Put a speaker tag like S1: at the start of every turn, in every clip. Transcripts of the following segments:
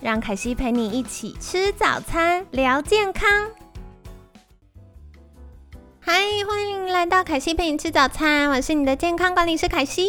S1: 让凯西陪你一起吃早餐，聊健康。嗨，欢迎来到凯西陪你吃早餐，我是你的健康管理师凯西。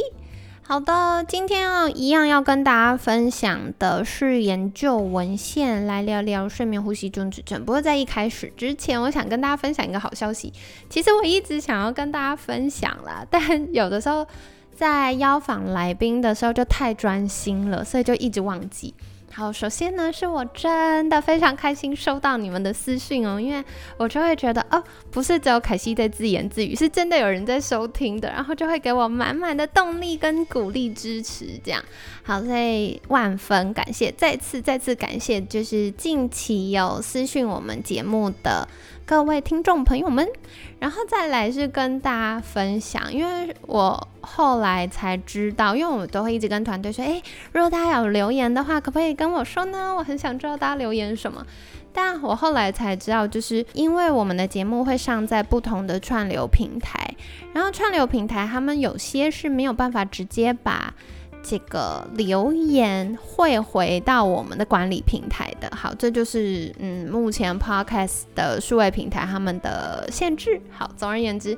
S1: 好的，今天哦，一样要跟大家分享的是研究文献，来聊聊睡眠呼吸中止症。不过在一开始之前，我想跟大家分享一个好消息。其实我一直想要跟大家分享啦，但 有的时候在邀访来宾的时候就太专心了，所以就一直忘记。好，首先呢，是我真的非常开心收到你们的私讯哦，因为我就会觉得哦，不是只有凯西在自言自语，是真的有人在收听的，然后就会给我满满的动力跟鼓励支持，这样好，所以万分感谢，再次再次感谢，就是近期有私讯我们节目的。各位听众朋友们，然后再来是跟大家分享，因为我后来才知道，因为我们都会一直跟团队说，诶，如果大家有留言的话，可不可以跟我说呢？我很想知道大家留言什么。但我后来才知道，就是因为我们的节目会上在不同的串流平台，然后串流平台他们有些是没有办法直接把。这个留言会回到我们的管理平台的，好，这就是嗯，目前 Podcast 的数位平台他们的限制。好，总而言之，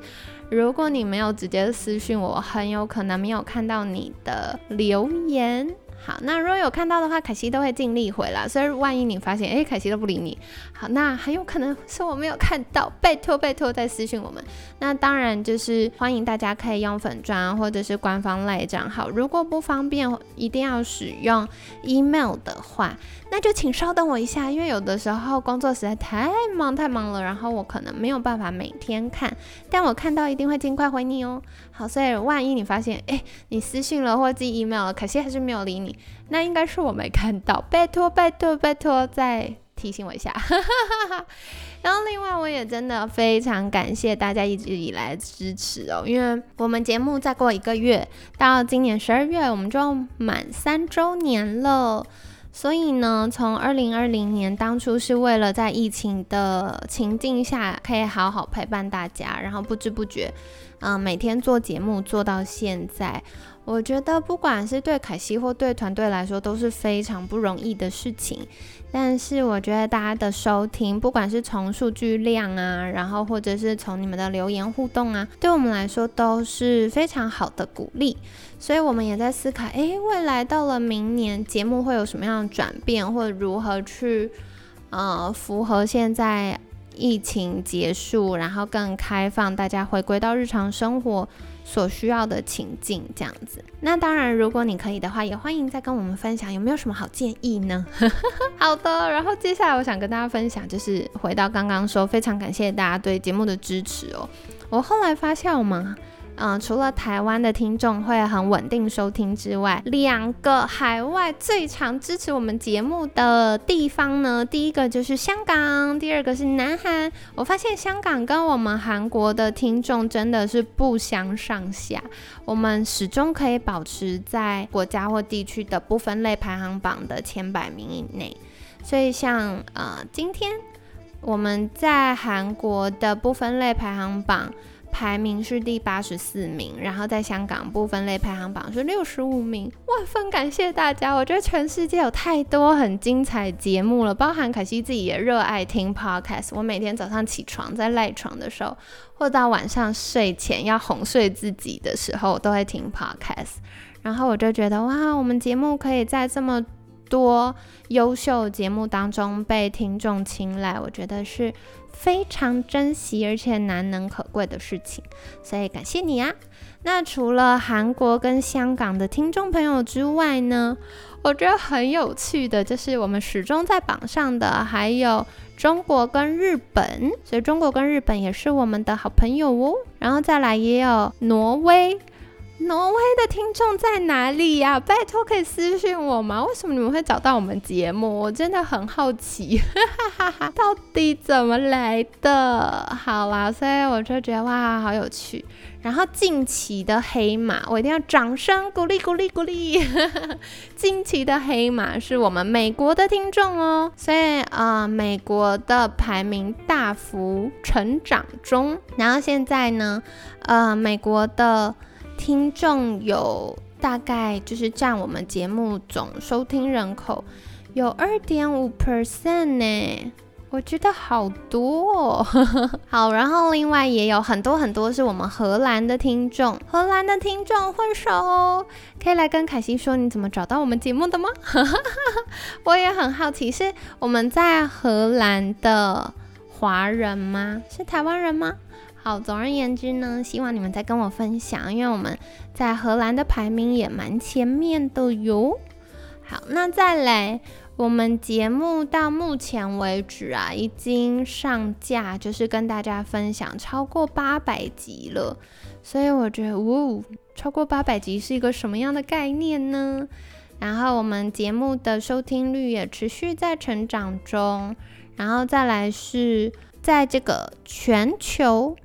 S1: 如果你没有直接私信我，很有可能没有看到你的留言。好，那如果有看到的话，凯西都会尽力回啦。所以万一你发现，哎，凯西都不理你，好，那很有可能是我没有看到，拜托拜托再私信我们。那当然就是欢迎大家可以用粉砖或者是官方类账号。如果不方便一定要使用 email 的话，那就请稍等我一下，因为有的时候工作实在太忙太忙了，然后我可能没有办法每天看，但我看到一定会尽快回你哦。好，所以万一你发现，哎，你私信了或寄 email 了，可惜还是没有理你，那应该是我没看到，拜托拜托拜托再提醒我一下。然后另外我也真的非常感谢大家一直以来支持哦，因为我们节目再过一个月，到今年十二月我们就满三周年了。所以呢，从二零二零年当初是为了在疫情的情境下可以好好陪伴大家，然后不知不觉，嗯，每天做节目做到现在。我觉得不管是对凯西或对团队来说都是非常不容易的事情，但是我觉得大家的收听，不管是从数据量啊，然后或者是从你们的留言互动啊，对我们来说都是非常好的鼓励。所以我们也在思考，诶，未来到了明年节目会有什么样的转变，或者如何去呃符合现在疫情结束，然后更开放，大家回归到日常生活。所需要的情境这样子，那当然，如果你可以的话，也欢迎再跟我们分享有没有什么好建议呢？好的，然后接下来我想跟大家分享，就是回到刚刚说，非常感谢大家对节目的支持哦。我后来发现我们。嗯，除了台湾的听众会很稳定收听之外，两个海外最常支持我们节目的地方呢，第一个就是香港，第二个是南韩。我发现香港跟我们韩国的听众真的是不相上下，我们始终可以保持在国家或地区的不分类排行榜的前百名以内。所以像呃，今天我们在韩国的不分类排行榜。排名是第八十四名，然后在香港部分类排行榜是六十五名。万分感谢大家！我觉得全世界有太多很精彩节目了，包含凯西自己也热爱听 podcast。我每天早上起床在赖床的时候，或到晚上睡前要哄睡自己的时候，都会听 podcast。然后我就觉得哇，我们节目可以在这么多优秀节目当中被听众青睐，我觉得是。非常珍惜而且难能可贵的事情，所以感谢你啊！那除了韩国跟香港的听众朋友之外呢，我觉得很有趣的就是我们始终在榜上的还有中国跟日本，所以中国跟日本也是我们的好朋友哦。然后再来也有挪威、挪威的听众在哪里呀？拜托可以私信我吗？为什么你们会找到我们节目？我真的很好奇，到底怎么来的？好啦，所以我就觉得哇，好有趣。然后近期的黑马，我一定要掌声鼓励鼓励鼓励。近期的黑马是我们美国的听众哦，所以啊，美国的排名大幅成长中。然后现在呢，呃，美国的听众有大概就是占我们节目总收听人口有二点五 percent 呢。我觉得好多哦 好，然后另外也有很多很多是我们荷兰的听众，荷兰的听众挥手，可以来跟凯西说你怎么找到我们节目的吗？我也很好奇，是我们在荷兰的华人吗？是台湾人吗？好，总而言之呢，希望你们再跟我分享，因为我们在荷兰的排名也蛮前面的哟。好，那再来。我们节目到目前为止啊，已经上架，就是跟大家分享超过八百集了。所以我觉得，呜，超过八百集是一个什么样的概念呢？然后我们节目的收听率也持续在成长中。然后再来是在这个全球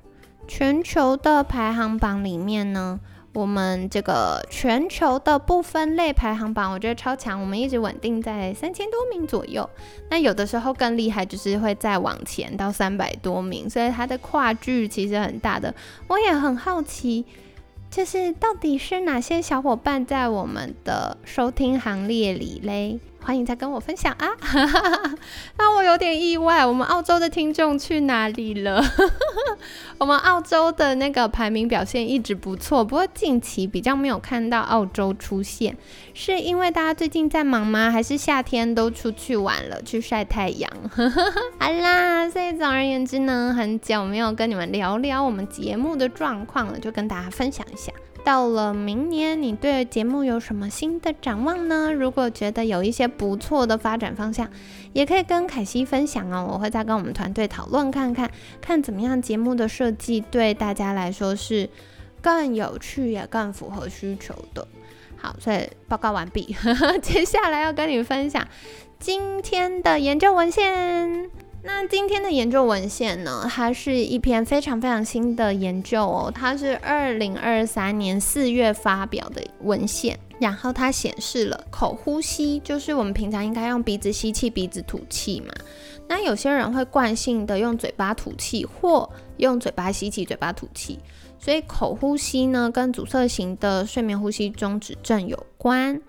S1: 全球的排行榜里面呢。我们这个全球的不分类排行榜，我觉得超强，我们一直稳定在三千多名左右。那有的时候更厉害，就是会再往前到三百多名，所以它的跨距其实很大的。我也很好奇，就是到底是哪些小伙伴在我们的收听行列里嘞？欢迎再跟我分享啊！那我有点意外，我们澳洲的听众去哪里了？我们澳洲的那个排名表现一直不错，不过近期比较没有看到澳洲出现，是因为大家最近在忙吗？还是夏天都出去玩了，去晒太阳？好啦，所以总而言之呢，很久没有跟你们聊聊我们节目的状况了，就跟大家分享一下。到了明年，你对节目有什么新的展望呢？如果觉得有一些不错的发展方向，也可以跟凯西分享哦。我会再跟我们团队讨论看看，看怎么样节目的设计对大家来说是更有趣也更符合需求的。好，所以报告完毕，接下来要跟你分享今天的研究文献。那今天的研究文献呢？它是一篇非常非常新的研究哦，它是二零二三年四月发表的文献。然后它显示了口呼吸，就是我们平常应该用鼻子吸气、鼻子吐气嘛。那有些人会惯性的用嘴巴吐气，或用嘴巴吸气、嘴巴吐气。所以口呼吸呢，跟阻塞型的睡眠呼吸中止症有关。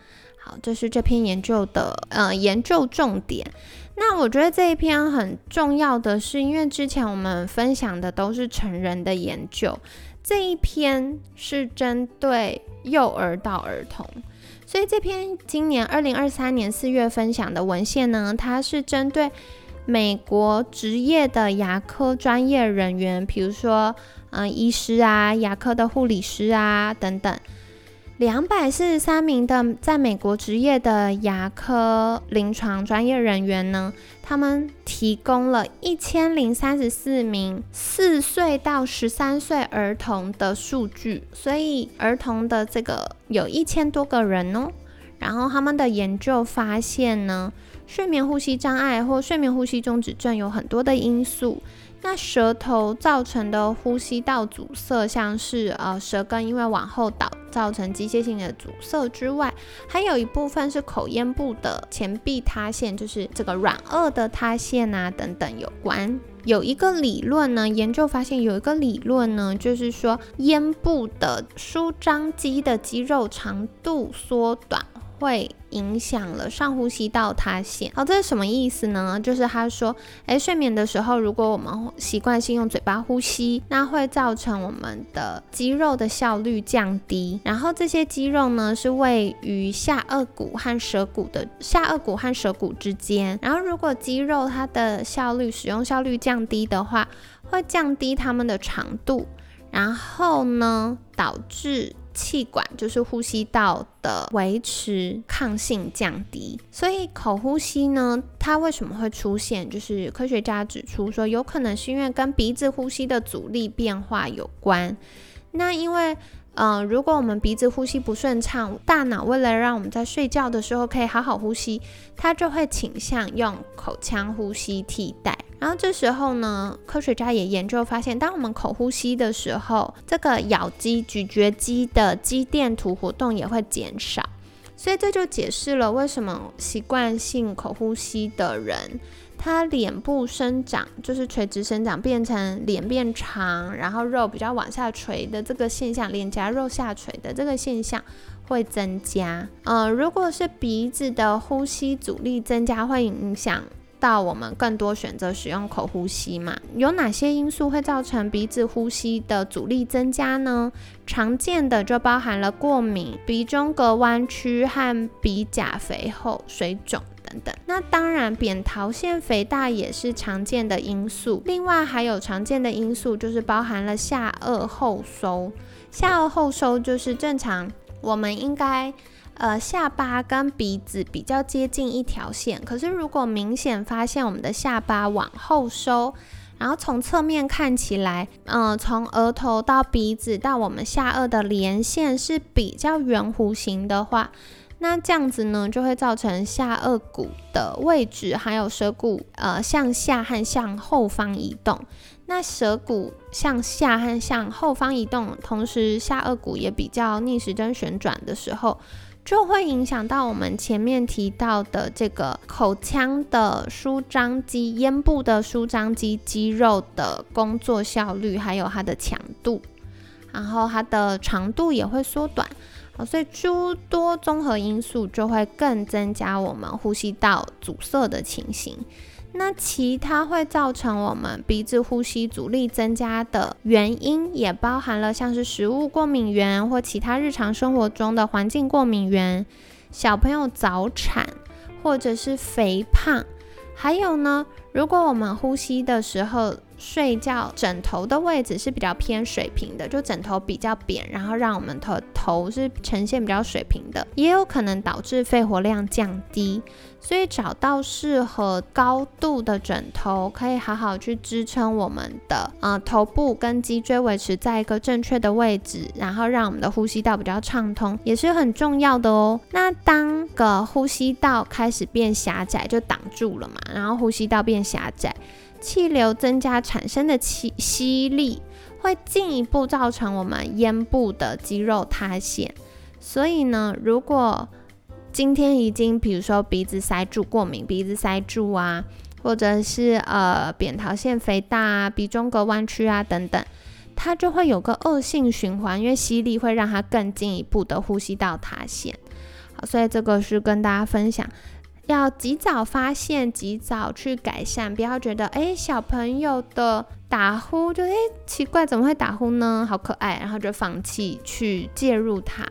S1: 好，这是这篇研究的呃研究重点。那我觉得这一篇很重要的是，因为之前我们分享的都是成人的研究，这一篇是针对幼儿到儿童，所以这篇今年二零二三年四月分享的文献呢，它是针对美国职业的牙科专业人员，比如说嗯医师啊、牙科的护理师啊等等。两百四十三名的在美国职业的牙科临床专业人员呢，他们提供了一千零三十四名四岁到十三岁儿童的数据，所以儿童的这个有一千多个人哦。然后他们的研究发现呢，睡眠呼吸障碍或睡眠呼吸中止症有很多的因素。那舌头造成的呼吸道阻塞，像是呃舌根因为往后倒造成机械性的阻塞之外，还有一部分是口咽部的前壁塌陷，就是这个软腭的塌陷啊等等有关。有一个理论呢，研究发现有一个理论呢，就是说咽部的舒张肌的肌肉长度缩短。会影响了上呼吸道塌陷。好，这是什么意思呢？就是他说，诶，睡眠的时候，如果我们习惯性用嘴巴呼吸，那会造成我们的肌肉的效率降低。然后这些肌肉呢，是位于下颚骨和舌骨的下颚骨和舌骨之间。然后如果肌肉它的效率使用效率降低的话，会降低它们的长度，然后呢，导致。气管就是呼吸道的维持抗性降低，所以口呼吸呢，它为什么会出现？就是科学家指出说，有可能是因为跟鼻子呼吸的阻力变化有关。那因为嗯，如果我们鼻子呼吸不顺畅，大脑为了让我们在睡觉的时候可以好好呼吸，它就会倾向用口腔呼吸替代。然后这时候呢，科学家也研究发现，当我们口呼吸的时候，这个咬肌、咀嚼肌的肌电图活动也会减少。所以这就解释了为什么习惯性口呼吸的人，它脸部生长就是垂直生长，变成脸变长，然后肉比较往下垂的这个现象，脸颊肉下垂的这个现象会增加。呃，如果是鼻子的呼吸阻力增加，会影响。到我们更多选择使用口呼吸嘛？有哪些因素会造成鼻子呼吸的阻力增加呢？常见的就包含了过敏、鼻中隔弯曲和鼻甲肥厚、水肿等等。那当然，扁桃腺肥大也是常见的因素。另外还有常见的因素就是包含了下颚后收。下颚后收就是正常，我们应该。呃，下巴跟鼻子比较接近一条线，可是如果明显发现我们的下巴往后收，然后从侧面看起来，嗯，从额头到鼻子到我们下颚的连线是比较圆弧形的话，那这样子呢就会造成下颚骨的位置还有舌骨呃向下和向后方移动。那舌骨向下和向后方移动，同时下颚骨也比较逆时针旋转的时候。就会影响到我们前面提到的这个口腔的舒张肌、咽部的舒张肌肌肉的工作效率，还有它的强度，然后它的长度也会缩短。所以诸多综合因素就会更增加我们呼吸道阻塞的情形。那其他会造成我们鼻子呼吸阻力增加的原因，也包含了像是食物过敏源或其他日常生活中的环境过敏源，小朋友早产或者是肥胖，还有呢，如果我们呼吸的时候。睡觉枕头的位置是比较偏水平的，就枕头比较扁，然后让我们的头是呈现比较水平的，也有可能导致肺活量降低。所以找到适合高度的枕头，可以好好去支撑我们的呃头部跟脊椎维持在一个正确的位置，然后让我们的呼吸道比较畅通，也是很重要的哦。那当个呼吸道开始变狭窄，就挡住了嘛，然后呼吸道变狭窄。气流增加产生的气吸力，会进一步造成我们咽部的肌肉塌陷。所以呢，如果今天已经比如说鼻子塞住、过敏、鼻子塞住啊，或者是呃扁桃腺肥大啊、鼻中隔弯曲啊等等，它就会有个恶性循环，因为吸力会让它更进一步的呼吸道塌陷。好，所以这个是跟大家分享。要及早发现，及早去改善，不要觉得哎，小朋友的打呼就哎奇怪，怎么会打呼呢？好可爱，然后就放弃去介入它。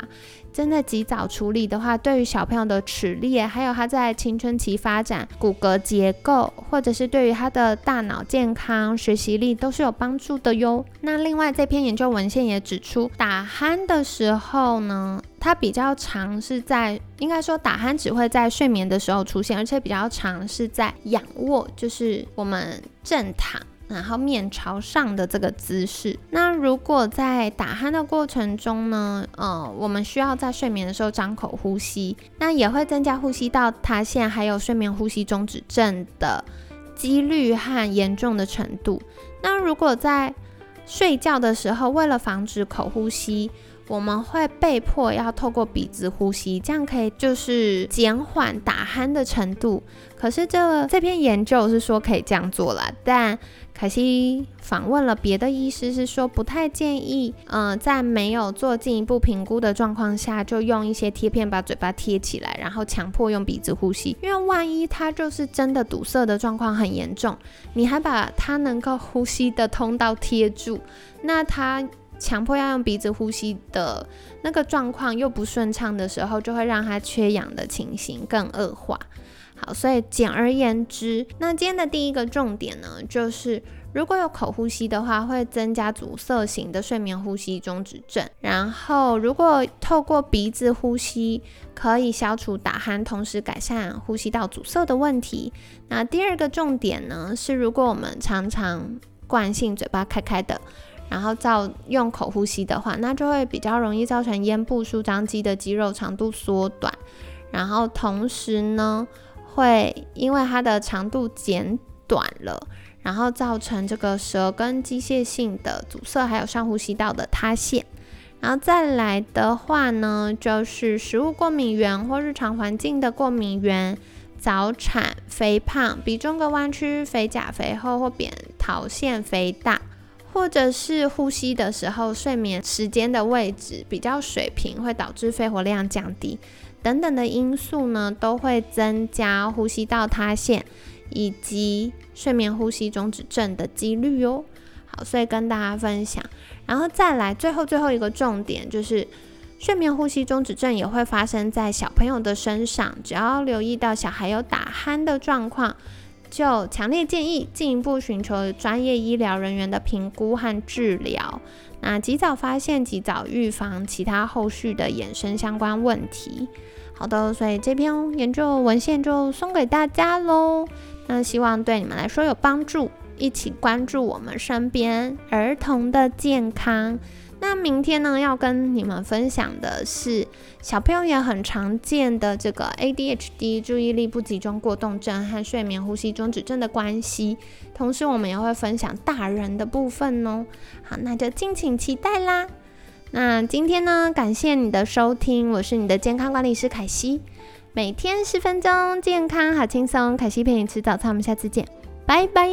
S1: 真的及早处理的话，对于小朋友的齿列，还有他在青春期发展骨骼结构，或者是对于他的大脑健康、学习力都是有帮助的哟。那另外这篇研究文献也指出，打鼾的时候呢，它比较长是在，应该说打鼾只会在睡眠的时候出现，而且比较长是在仰卧，就是我们正躺。然后面朝上的这个姿势，那如果在打鼾的过程中呢，呃，我们需要在睡眠的时候张口呼吸，那也会增加呼吸道塌陷，还有睡眠呼吸中止症的几率和严重的程度。那如果在睡觉的时候，为了防止口呼吸，我们会被迫要透过鼻子呼吸，这样可以就是减缓打鼾的程度。可是这这篇研究是说可以这样做了，但凯西访问了别的医师，是说不太建议，嗯，在没有做进一步评估的状况下，就用一些贴片把嘴巴贴起来，然后强迫用鼻子呼吸。因为万一他就是真的堵塞的状况很严重，你还把他能够呼吸的通道贴住，那他强迫要用鼻子呼吸的那个状况又不顺畅的时候，就会让他缺氧的情形更恶化。好，所以简而言之，那今天的第一个重点呢，就是如果有口呼吸的话，会增加阻塞型的睡眠呼吸中止症。然后，如果透过鼻子呼吸，可以消除打鼾，同时改善呼吸道阻塞的问题。那第二个重点呢，是如果我们常常惯性嘴巴开开的。然后照用口呼吸的话，那就会比较容易造成咽部舒张肌的肌肉长度缩短，然后同时呢，会因为它的长度减短了，然后造成这个舌根机械性的阻塞，还有上呼吸道的塌陷。然后再来的话呢，就是食物过敏源或日常环境的过敏源、早产、肥胖、鼻中隔弯曲、肥甲肥厚或扁桃腺肥大。或者是呼吸的时候，睡眠时间的位置比较水平，会导致肺活量降低等等的因素呢，都会增加呼吸道塌陷以及睡眠呼吸中止症的几率哦。好，所以跟大家分享，然后再来最后最后一个重点就是，睡眠呼吸中止症也会发生在小朋友的身上，只要留意到小孩有打鼾的状况。就强烈建议进一步寻求专业医疗人员的评估和治疗，那及早发现、及早预防其他后续的衍生相关问题。好的，所以这篇研究文献就送给大家喽。那希望对你们来说有帮助，一起关注我们身边儿童的健康。那明天呢，要跟你们分享的是小朋友也很常见的这个 ADHD 注意力不集中过动症和睡眠呼吸中止症的关系。同时，我们也会分享大人的部分哦。好，那就敬请期待啦。那今天呢，感谢你的收听，我是你的健康管理师凯西。每天十分钟，健康好轻松，凯西陪你吃早餐，我们下次见，拜拜。